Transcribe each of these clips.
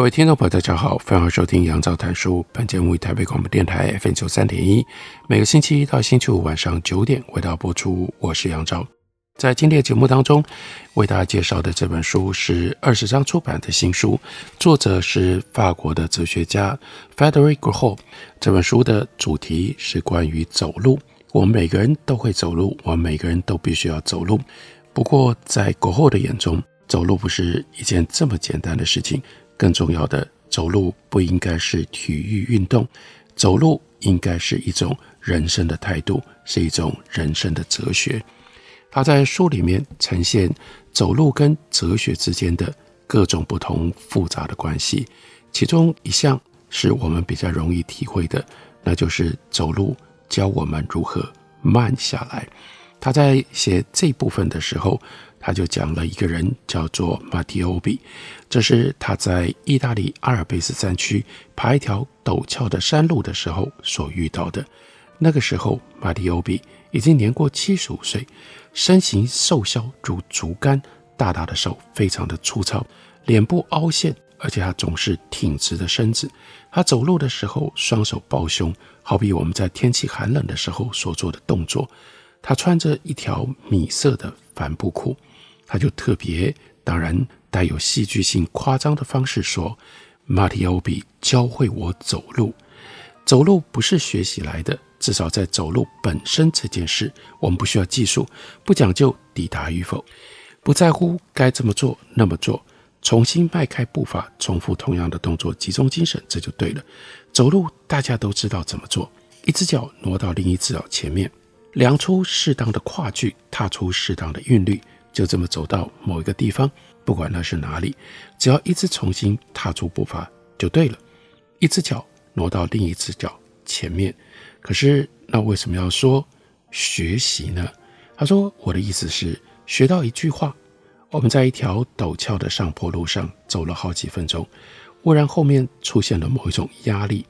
各位听众朋友，大家好，欢迎收听杨照谈书。本节目为台北广播电台 FM 九三点一，每个星期一到星期五晚上九点为大家播出。我是杨照，在今天的节目当中，为大家介绍的这本书是二十章出版的新书，作者是法国的哲学家 Frédéric Gros。这本书的主题是关于走路。我们每个人都会走路，我们每个人都必须要走路。不过，在 Gros 的眼中，走路不是一件这么简单的事情。更重要的，走路不应该是体育运动，走路应该是一种人生的态度，是一种人生的哲学。他在书里面呈现走路跟哲学之间的各种不同复杂的关系，其中一项是我们比较容易体会的，那就是走路教我们如何慢下来。他在写这部分的时候。他就讲了一个人叫做马蒂欧比，这是他在意大利阿尔卑斯山区爬一条陡峭的山路的时候所遇到的。那个时候，马蒂欧比已经年过七十五岁，身形瘦削如竹竿，大大的手非常的粗糙，脸部凹陷，而且他总是挺直的身子。他走路的时候，双手抱胸，好比我们在天气寒冷的时候所做的动作。他穿着一条米色的帆布裤。他就特别，当然带有戏剧性、夸张的方式说：“马蒂欧比教会我走路，走路不是学习来的，至少在走路本身这件事，我们不需要技术，不讲究抵达与否，不在乎该这么做那么做，重新迈开步伐，重复同样的动作，集中精神，这就对了。走路大家都知道怎么做，一只脚挪到另一只脚前面，量出适当的跨距，踏出适当的韵律。”就这么走到某一个地方，不管那是哪里，只要一直重新踏出步伐就对了。一只脚挪到另一只脚前面，可是那为什么要说学习呢？他说：“我的意思是学到一句话。我们在一条陡峭的上坡路上走了好几分钟，忽然后面出现了某一种压力，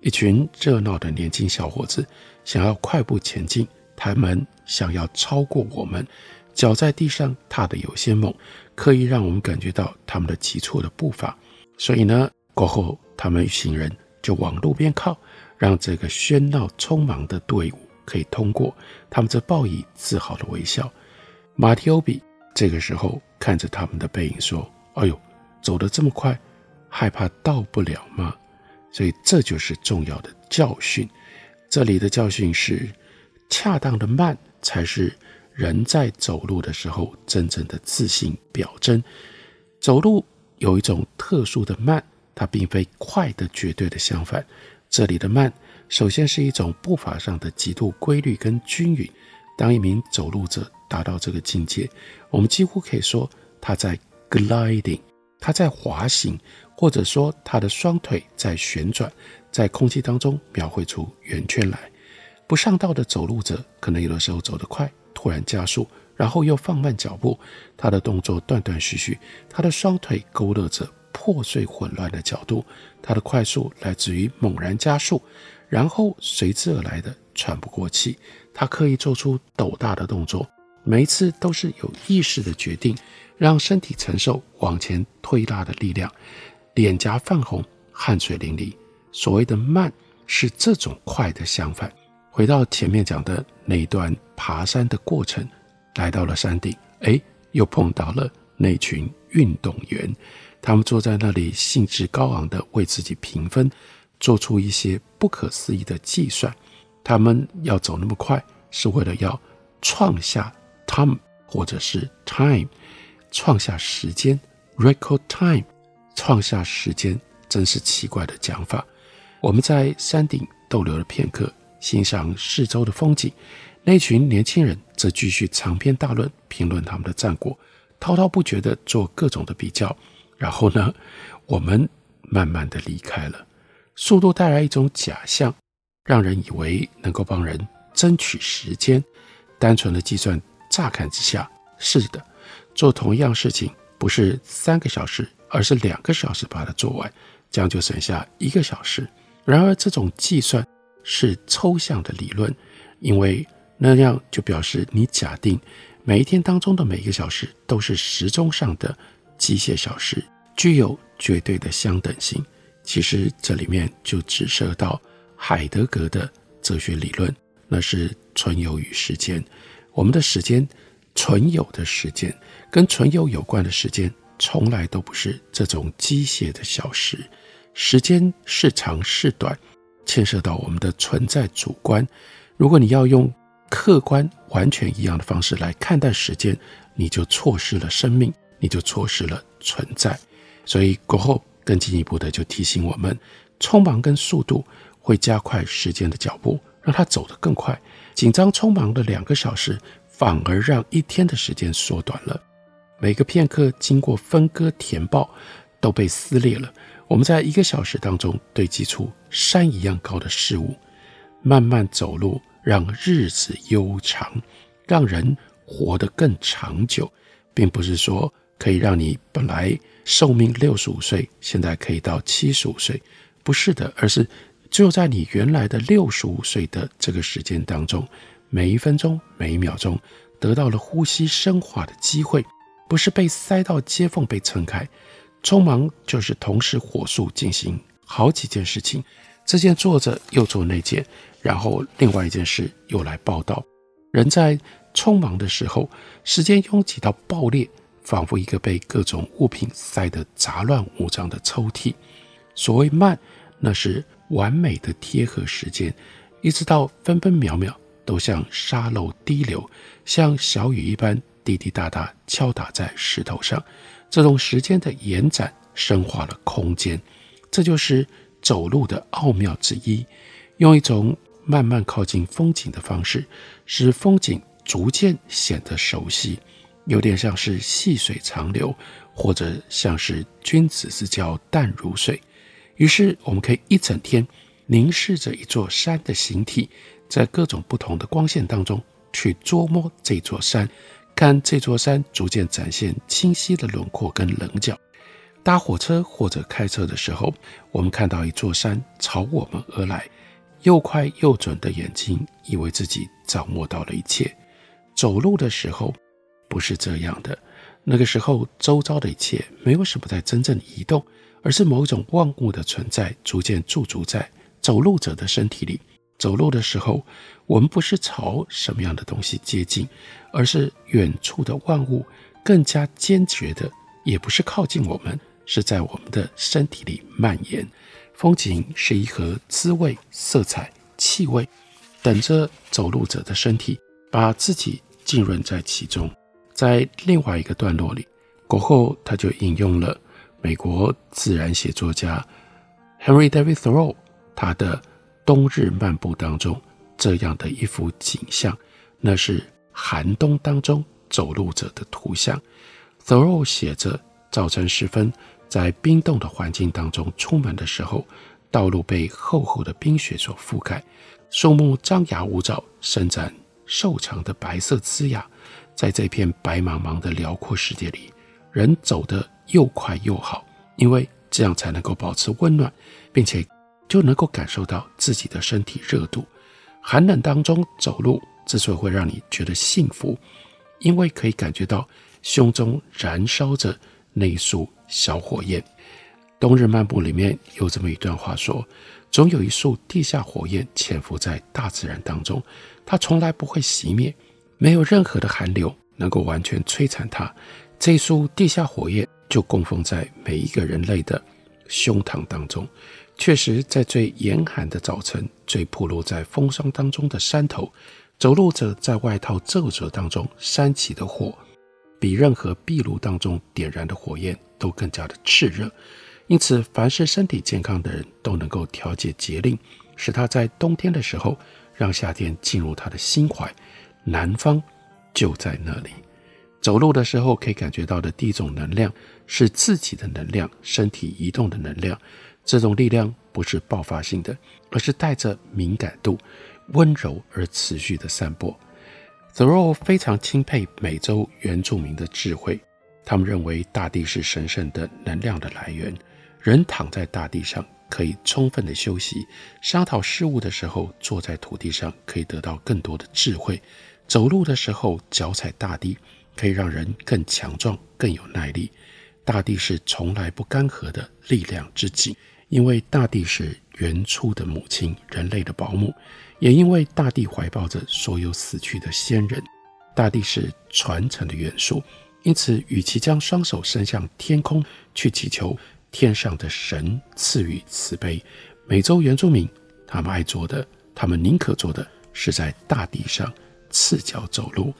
一群热闹的年轻小伙子想要快步前进，他们想要超过我们。”脚在地上踏得有些猛，刻意让我们感觉到他们的急促的步伐。所以呢，过后他们一行人就往路边靠，让这个喧闹匆忙的队伍可以通过。他们则报以自豪的微笑。马提欧比这个时候看着他们的背影说：“哎呦，走得这么快，害怕到不了吗？”所以这就是重要的教训。这里的教训是，恰当的慢才是。人在走路的时候，真正的自信表征。走路有一种特殊的慢，它并非快的绝对的相反。这里的慢，首先是一种步伐上的极度规律跟均匀。当一名走路者达到这个境界，我们几乎可以说他在 gliding，他在滑行，或者说他的双腿在旋转，在空气当中描绘出圆圈来。不上道的走路者，可能有的时候走得快。突然加速，然后又放慢脚步，他的动作断断续续，他的双腿勾勒着破碎混乱的角度，他的快速来自于猛然加速，然后随之而来的喘不过气。他刻意做出陡大的动作，每一次都是有意识的决定，让身体承受往前推拉的力量，脸颊泛红，汗水淋漓。所谓的慢，是这种快的相反。回到前面讲的那一段爬山的过程，来到了山顶，哎，又碰到了那群运动员，他们坐在那里，兴致高昂地为自己评分，做出一些不可思议的计算。他们要走那么快，是为了要创下 time 或者是 time，创下时间 record time，创下时间，真是奇怪的讲法。我们在山顶逗留了片刻。欣赏四周的风景，那群年轻人则继续长篇大论评论他们的战果。滔滔不绝地做各种的比较，然后呢，我们慢慢地离开了。速度带来一种假象，让人以为能够帮人争取时间。单纯的计算，乍看之下是的，做同样事情不是三个小时，而是两个小时把它做完，这样就省下一个小时。然而，这种计算是抽象的理论，因为那样就表示你假定每一天当中的每一个小时都是时钟上的机械小时，具有绝对的相等性。其实这里面就指涉到海德格的哲学理论，那是存有与时间。我们的时间，存有的时间，跟存有有关的时间，从来都不是这种机械的小时。时间是长是短，牵涉到我们的存在主观。如果你要用客观完全一样的方式来看待时间，你就错失了生命，你就错失了存在。所以，过后更进一步的就提醒我们，匆忙跟速度会加快时间的脚步，让它走得更快。紧张匆忙的两个小时，反而让一天的时间缩短了。每个片刻经过分割填报，都被撕裂了。我们在一个小时当中堆积出山一样高的事物，慢慢走路，让日子悠长，让人活得更长久，并不是说可以让你本来寿命六十五岁，现在可以到七十五岁，不是的，而是只有在你原来的六十五岁的这个时间当中，每一分钟、每一秒钟得到了呼吸生化的机会，不是被塞到接缝被撑开。匆忙就是同时火速进行好几件事情，这件做着又做那件，然后另外一件事又来报道。人在匆忙的时候，时间拥挤到爆裂，仿佛一个被各种物品塞得杂乱无章的抽屉。所谓慢，那是完美的贴合时间，一直到分分秒秒都像沙漏滴流，像小雨一般滴滴答答敲打在石头上。这种时间的延展深化了空间，这就是走路的奥妙之一。用一种慢慢靠近风景的方式，使风景逐渐显得熟悉，有点像是细水长流，或者像是君子之交淡如水。于是，我们可以一整天凝视着一座山的形体，在各种不同的光线当中去捉摸这座山。看这座山逐渐展现清晰的轮廓跟棱角。搭火车或者开车的时候，我们看到一座山朝我们而来，又快又准的眼睛以为自己掌握到了一切。走路的时候不是这样的，那个时候周遭的一切没有什么在真正移动，而是某种万物的存在逐渐驻足在走路者的身体里。走路的时候，我们不是朝什么样的东西接近，而是远处的万物更加坚决的，也不是靠近我们，是在我们的身体里蔓延。风景是一盒滋味、色彩、气味，等着走路者的身体把自己浸润在其中。在另外一个段落里，过后他就引用了美国自然写作家 Henry David Thoreau 他的。冬日漫步当中，这样的一幅景象，那是寒冬当中走路者的图像。Thoreau 写着：早晨时分，在冰冻的环境当中出门的时候，道路被厚厚的冰雪所覆盖，树木张牙舞爪，伸展瘦长的白色枝桠。在这片白茫茫的辽阔世界里，人走得又快又好，因为这样才能够保持温暖，并且。就能够感受到自己的身体热度。寒冷当中走路之所以会让你觉得幸福，因为可以感觉到胸中燃烧着那一束小火焰。冬日漫步里面有这么一段话说：总有一束地下火焰潜伏在大自然当中，它从来不会熄灭，没有任何的寒流能够完全摧残它。这束地下火焰就供奉在每一个人类的胸膛当中。确实，在最严寒的早晨，最暴露在风霜当中的山头，走路者在外套皱褶当中煽起的火，比任何壁炉当中点燃的火焰都更加的炽热。因此，凡是身体健康的人都能够调节节令，使他在冬天的时候让夏天进入他的心怀。南方就在那里。走路的时候可以感觉到的第一种能量是自己的能量，身体移动的能量。这种力量不是爆发性的，而是带着敏感度、温柔而持续的散播。Thoreau 非常钦佩美洲原住民的智慧，他们认为大地是神圣的能量的来源。人躺在大地上可以充分的休息，商讨事物的时候坐在土地上可以得到更多的智慧。走路的时候脚踩大地，可以让人更强壮、更有耐力。大地是从来不干涸的力量之井。因为大地是原初的母亲，人类的保姆；也因为大地怀抱着所有死去的先人，大地是传承的元素。因此，与其将双手伸向天空去祈求天上的神赐予慈悲，美洲原住民他们爱做的，他们宁可做的是在大地上赤脚走路。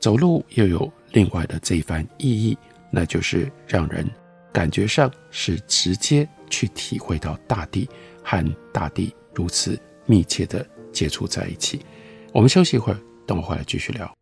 走路又有另外的这一番意义，那就是让人感觉上是直接。去体会到大地和大地如此密切的接触在一起。我们休息一会儿，等我回来继续聊。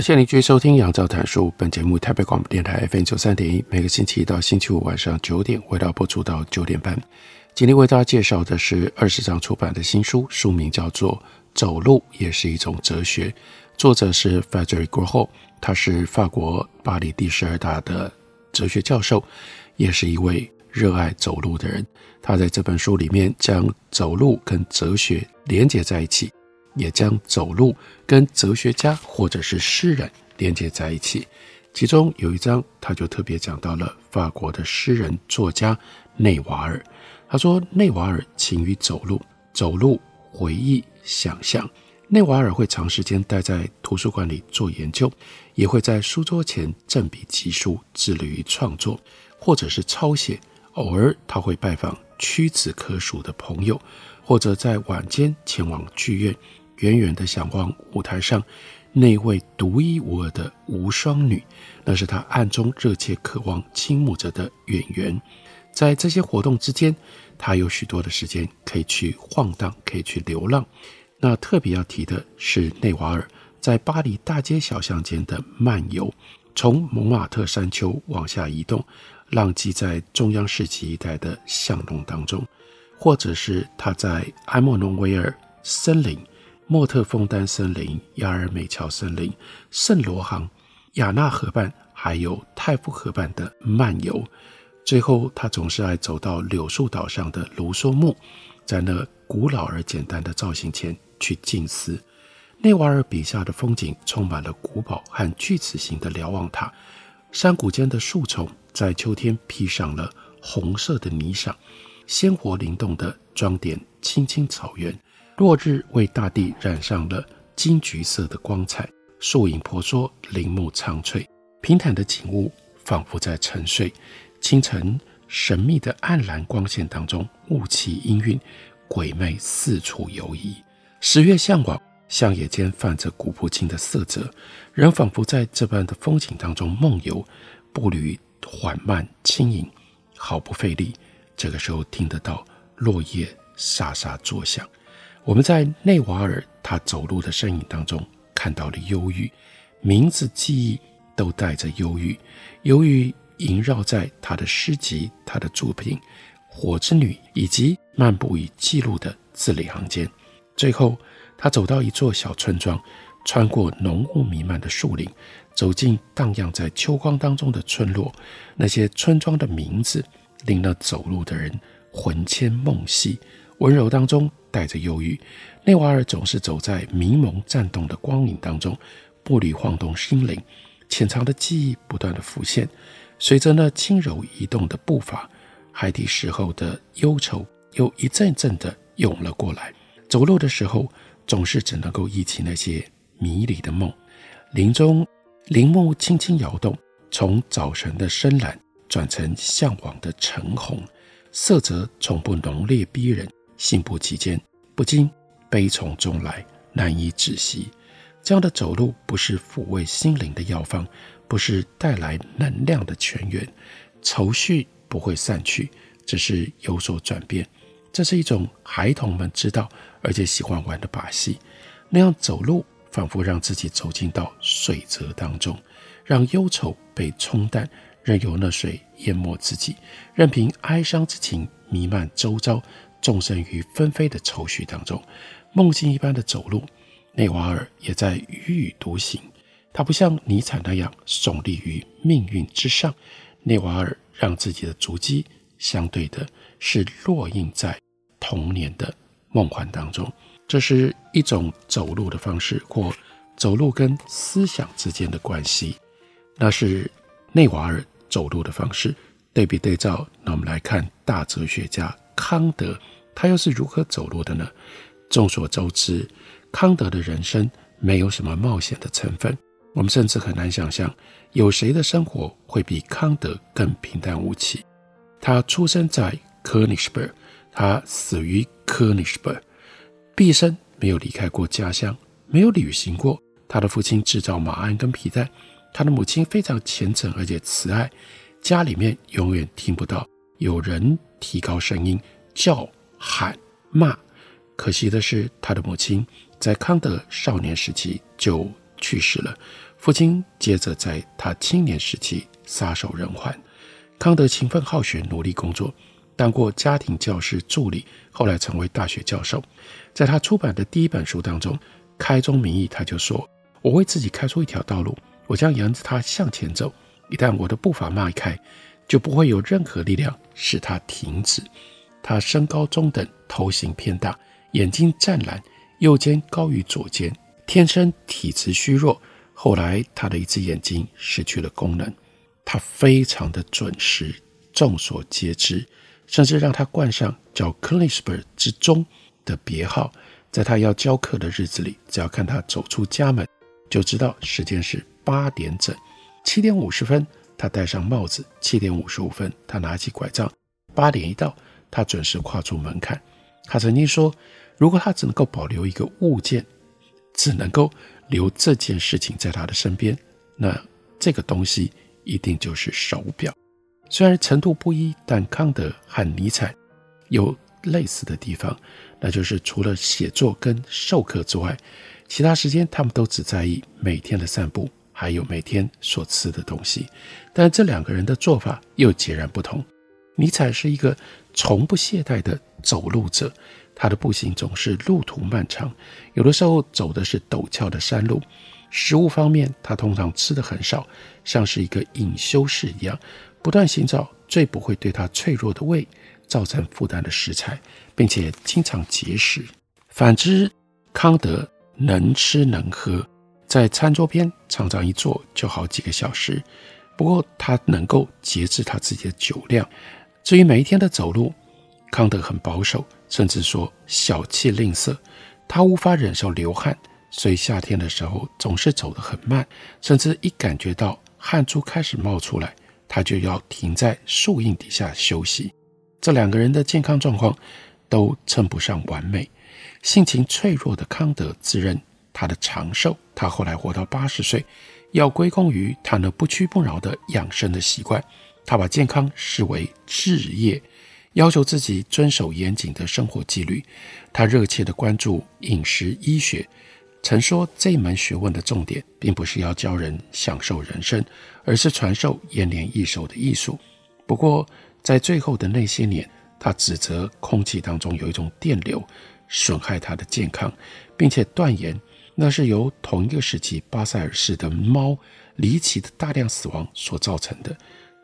感谢您继续收听《杨照谈书》。本节目台北广播电台 FM 九三点一，每个星期一到星期五晚上九点，为大家播出到九点半。今天为大家介绍的是二十章出版的新书，书名叫做《走路也是一种哲学》，作者是 Frédéric Gros，他是法国巴黎第十二大的哲学教授，也是一位热爱走路的人。他在这本书里面将走路跟哲学连接在一起。也将走路跟哲学家或者是诗人连接在一起，其中有一章他就特别讲到了法国的诗人作家内瓦尔。他说，内瓦尔勤于走路，走路回忆想象。内瓦尔会长时间待在图书馆里做研究，也会在书桌前振笔疾书，致力于创作或者是抄写。偶尔他会拜访屈指可数的朋友，或者在晚间前往剧院。远远地想望舞台上那位独一无二的无双女，那是他暗中热切渴望倾慕着的演员。在这些活动之间，他有许多的时间可以去晃荡，可以去流浪。那特别要提的是内瓦尔在巴黎大街小巷间的漫游，从蒙马特山丘往下移动，浪迹在中央世纪一带的巷弄当中，或者是他在埃莫农维尔森林。莫特枫丹森林、亚尔美桥森林、圣罗航、亚纳河畔，还有泰夫河畔的漫游。最后，他总是爱走到柳树岛上的卢梭墓，在那古老而简单的造型前去静思。内瓦尔笔下的风景充满了古堡和锯齿形的瞭望塔，山谷间的树丛在秋天披上了红色的霓裳，鲜活灵动的装点青青草原。落日为大地染上了金橘色的光彩，树影婆娑，林木苍翠，平坦的景物仿佛在沉睡。清晨神秘的暗蓝光线当中，雾气氤氲，鬼魅四处游移。十月向往，乡野间泛着古朴青的色泽，人仿佛在这般的风景当中梦游，步履缓慢轻盈，毫不费力。这个时候听得到落叶沙沙作响。我们在内瓦尔他走路的身影当中看到了忧郁，名字记忆都带着忧郁，忧郁萦绕在他的诗集、他的作品《火之女》以及漫步与记录的字里行间。最后，他走到一座小村庄，穿过浓雾弥漫的树林，走进荡漾在秋光当中的村落。那些村庄的名字令那走路的人魂牵梦系，温柔当中带着忧郁。内瓦尔总是走在迷蒙颤动的光影当中，步履晃动心灵，潜藏的记忆不断地浮现。随着那轻柔移动的步伐，海底时候的忧愁又一阵阵地涌了过来。走路的时候，总是只能够忆起那些迷离的梦。林中林木轻轻摇动，从早晨的深蓝转成向往的橙红，色泽从不浓烈逼人，信步其间，不禁悲从中来，难以止息。这样的走路不是抚慰心灵的药方，不是带来能量的泉源，愁绪不会散去，只是有所转变。这是一种孩童们知道而且喜欢玩的把戏，那样走路仿佛让自己走进到水泽当中，让忧愁被冲淡，任由那水淹没自己，任凭哀伤之情弥漫周遭，纵身于纷飞的愁绪当中，梦境一般的走路。内瓦尔也在踽踽独行，他不像尼采那样耸立于命运之上，内瓦尔让自己的足迹相对的是落印在童年的梦幻当中，这是一种走路的方式，或走路跟思想之间的关系。那是内瓦尔走路的方式。对比对照，那我们来看大哲学家康德，他又是如何走路的呢？众所周知，康德的人生没有什么冒险的成分。我们甚至很难想象，有谁的生活会比康德更平淡无奇。他出生在柯尼斯堡，他死于柯尼斯堡，毕生没有离开过家乡，没有旅行过。他的父亲制造马鞍跟皮带，他的母亲非常虔诚而且慈爱，家里面永远听不到有人提高声音叫喊骂。可惜的是，他的母亲在康德少年时期就去世了，父亲接着在他青年时期撒手人寰。康德勤奋好学，努力工作，当过家庭教师助理，后来成为大学教授。在他出版的第一本书当中，《开宗明义》，他就说：“我为自己开出一条道路，我将沿着它向前走。一旦我的步伐迈开，就不会有任何力量使它停止。”他身高中等，头型偏大，眼睛湛蓝，右肩高于左肩，天生体质虚弱。后来他的一只眼睛失去了功能。他非常的准时，众所皆知，甚至让他冠上叫克里斯伯之钟的别号。在他要教课的日子里，只要看他走出家门，就知道时间是八点整。七点五十分，他戴上帽子；七点五十五分，他拿起拐杖。八点一到，他准时跨出门槛。他曾经说，如果他只能够保留一个物件，只能够留这件事情在他的身边，那这个东西。一定就是手表，虽然程度不一，但康德和尼采有类似的地方，那就是除了写作跟授课之外，其他时间他们都只在意每天的散步，还有每天所吃的东西。但这两个人的做法又截然不同。尼采是一个从不懈怠的走路者，他的步行总是路途漫长，有的时候走的是陡峭的山路。食物方面，他通常吃的很少，像是一个隐修士一样，不断寻找最不会对他脆弱的胃造成负担的食材，并且经常节食。反之，康德能吃能喝，在餐桌边常常一坐就好几个小时。不过，他能够节制他自己的酒量。至于每一天的走路，康德很保守，甚至说小气吝啬。他无法忍受流汗，所以夏天的时候总是走得很慢，甚至一感觉到汗珠开始冒出来，他就要停在树荫底下休息。这两个人的健康状况都称不上完美。性情脆弱的康德自认他的长寿，他后来活到八十岁，要归功于他那不屈不挠的养生的习惯。他把健康视为置业，要求自己遵守严谨的生活纪律。他热切地关注饮食医学，曾说这门学问的重点并不是要教人享受人生，而是传授延年益寿的艺术。不过，在最后的那些年，他指责空气当中有一种电流损害他的健康，并且断言那是由同一个时期巴塞尔市的猫离奇的大量死亡所造成的。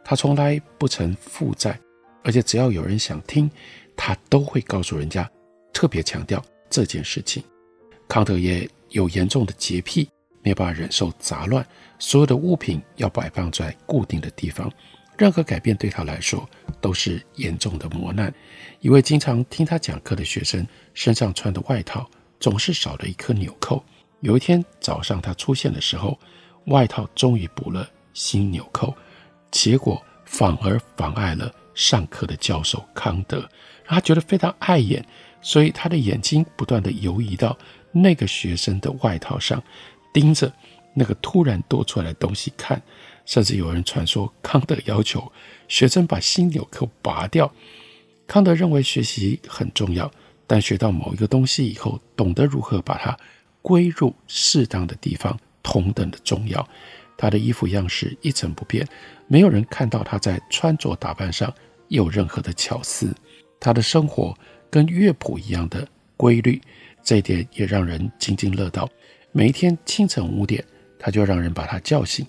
他从来不曾负债，而且只要有人想听，他都会告诉人家，特别强调这件事情。康德也有严重的洁癖，没有办法忍受杂乱，所有的物品要摆放在固定的地方。任何改变对他来说都是严重的磨难。一位经常听他讲课的学生身上穿的外套总是少了一颗纽扣。有一天早上他出现的时候，外套终于补了新纽扣，结果反而妨碍了上课的教授康德，他觉得非常碍眼，所以他的眼睛不断地游移到那个学生的外套上，盯着那个突然多出来的东西看。甚至有人传说，康德要求学生把新纽扣拔掉。康德认为学习很重要，但学到某一个东西以后，懂得如何把它归入适当的地方，同等的重要。他的衣服样式一成不变，没有人看到他在穿着打扮上有任何的巧思。他的生活跟乐谱一样的规律，这一点也让人津津乐道。每一天清晨五点，他就让人把他叫醒。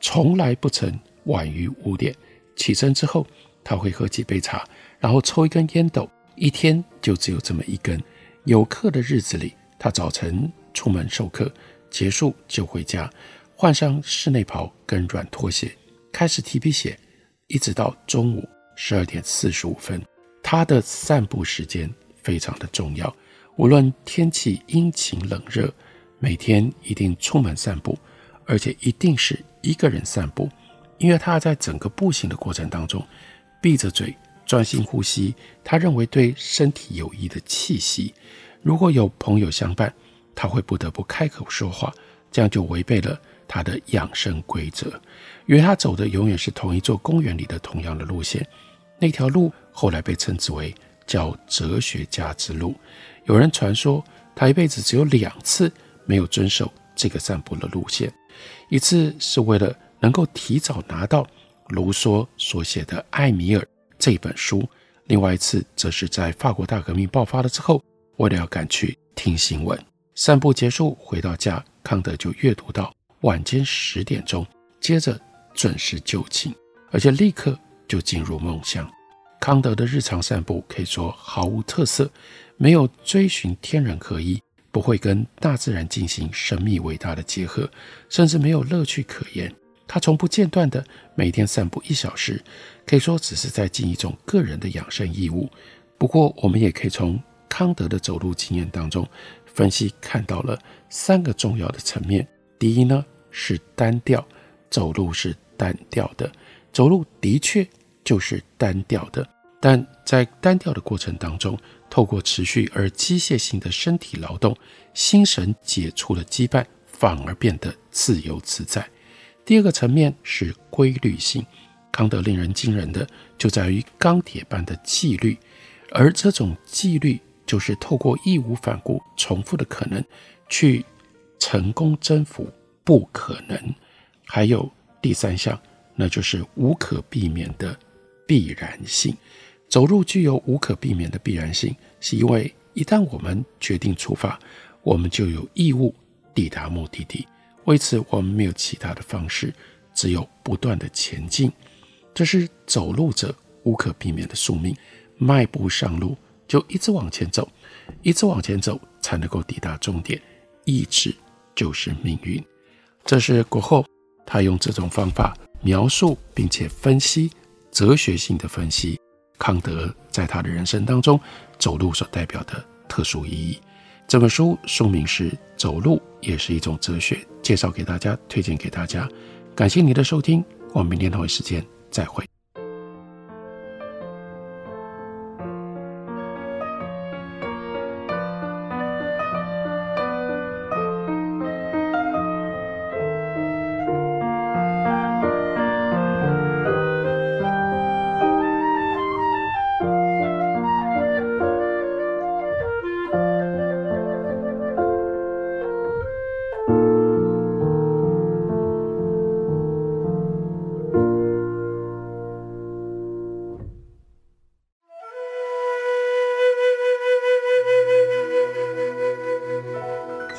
从来不曾晚于五点起身之后，他会喝几杯茶，然后抽一根烟斗，一天就只有这么一根。有课的日子里，他早晨出门授课，结束就回家，换上室内袍跟软拖鞋，开始提笔写，一直到中午十二点四十五分。他的散步时间非常的重要，无论天气阴晴冷热，每天一定出门散步，而且一定是。一个人散步，因为他在整个步行的过程当中，闭着嘴专心呼吸，他认为对身体有益的气息。如果有朋友相伴，他会不得不开口说话，这样就违背了他的养生规则。因为他走的永远是同一座公园里的同样的路线，那条路后来被称之为叫哲学家之路。有人传说他一辈子只有两次没有遵守这个散步的路线。一次是为了能够提早拿到卢梭所写的《艾米尔》这本书，另外一次则是在法国大革命爆发了之后，为了要赶去听新闻。散步结束回到家，康德就阅读到晚间十点钟，接着准时就寝，而且立刻就进入梦乡。康德的日常散步可以说毫无特色，没有追寻天人合一。不会跟大自然进行神秘伟大的结合，甚至没有乐趣可言。他从不间断地每天散步一小时，可以说只是在尽一种个人的养生义务。不过，我们也可以从康德的走路经验当中分析，看到了三个重要的层面。第一呢，是单调，走路是单调的，走路的确就是单调的，但在单调的过程当中。透过持续而机械性的身体劳动，心神解除了羁绊，反而变得自由自在。第二个层面是规律性，康德令人惊人的就在于钢铁般的纪律，而这种纪律就是透过义无反顾、重复的可能去成功征服不可能。还有第三项，那就是无可避免的必然性。走路具有无可避免的必然性，是因为一旦我们决定出发，我们就有义务抵达目的地。为此，我们没有其他的方式，只有不断的前进。这是走路者无可避免的宿命。迈步上路，就一直往前走，一直往前走，才能够抵达终点。意志就是命运。这是过后，他用这种方法描述并且分析哲学性的分析。康德在他的人生当中，走路所代表的特殊意义。这本书书名是《走路也是一种哲学》，介绍给大家，推荐给大家。感谢你的收听，我们明天同一时间再会。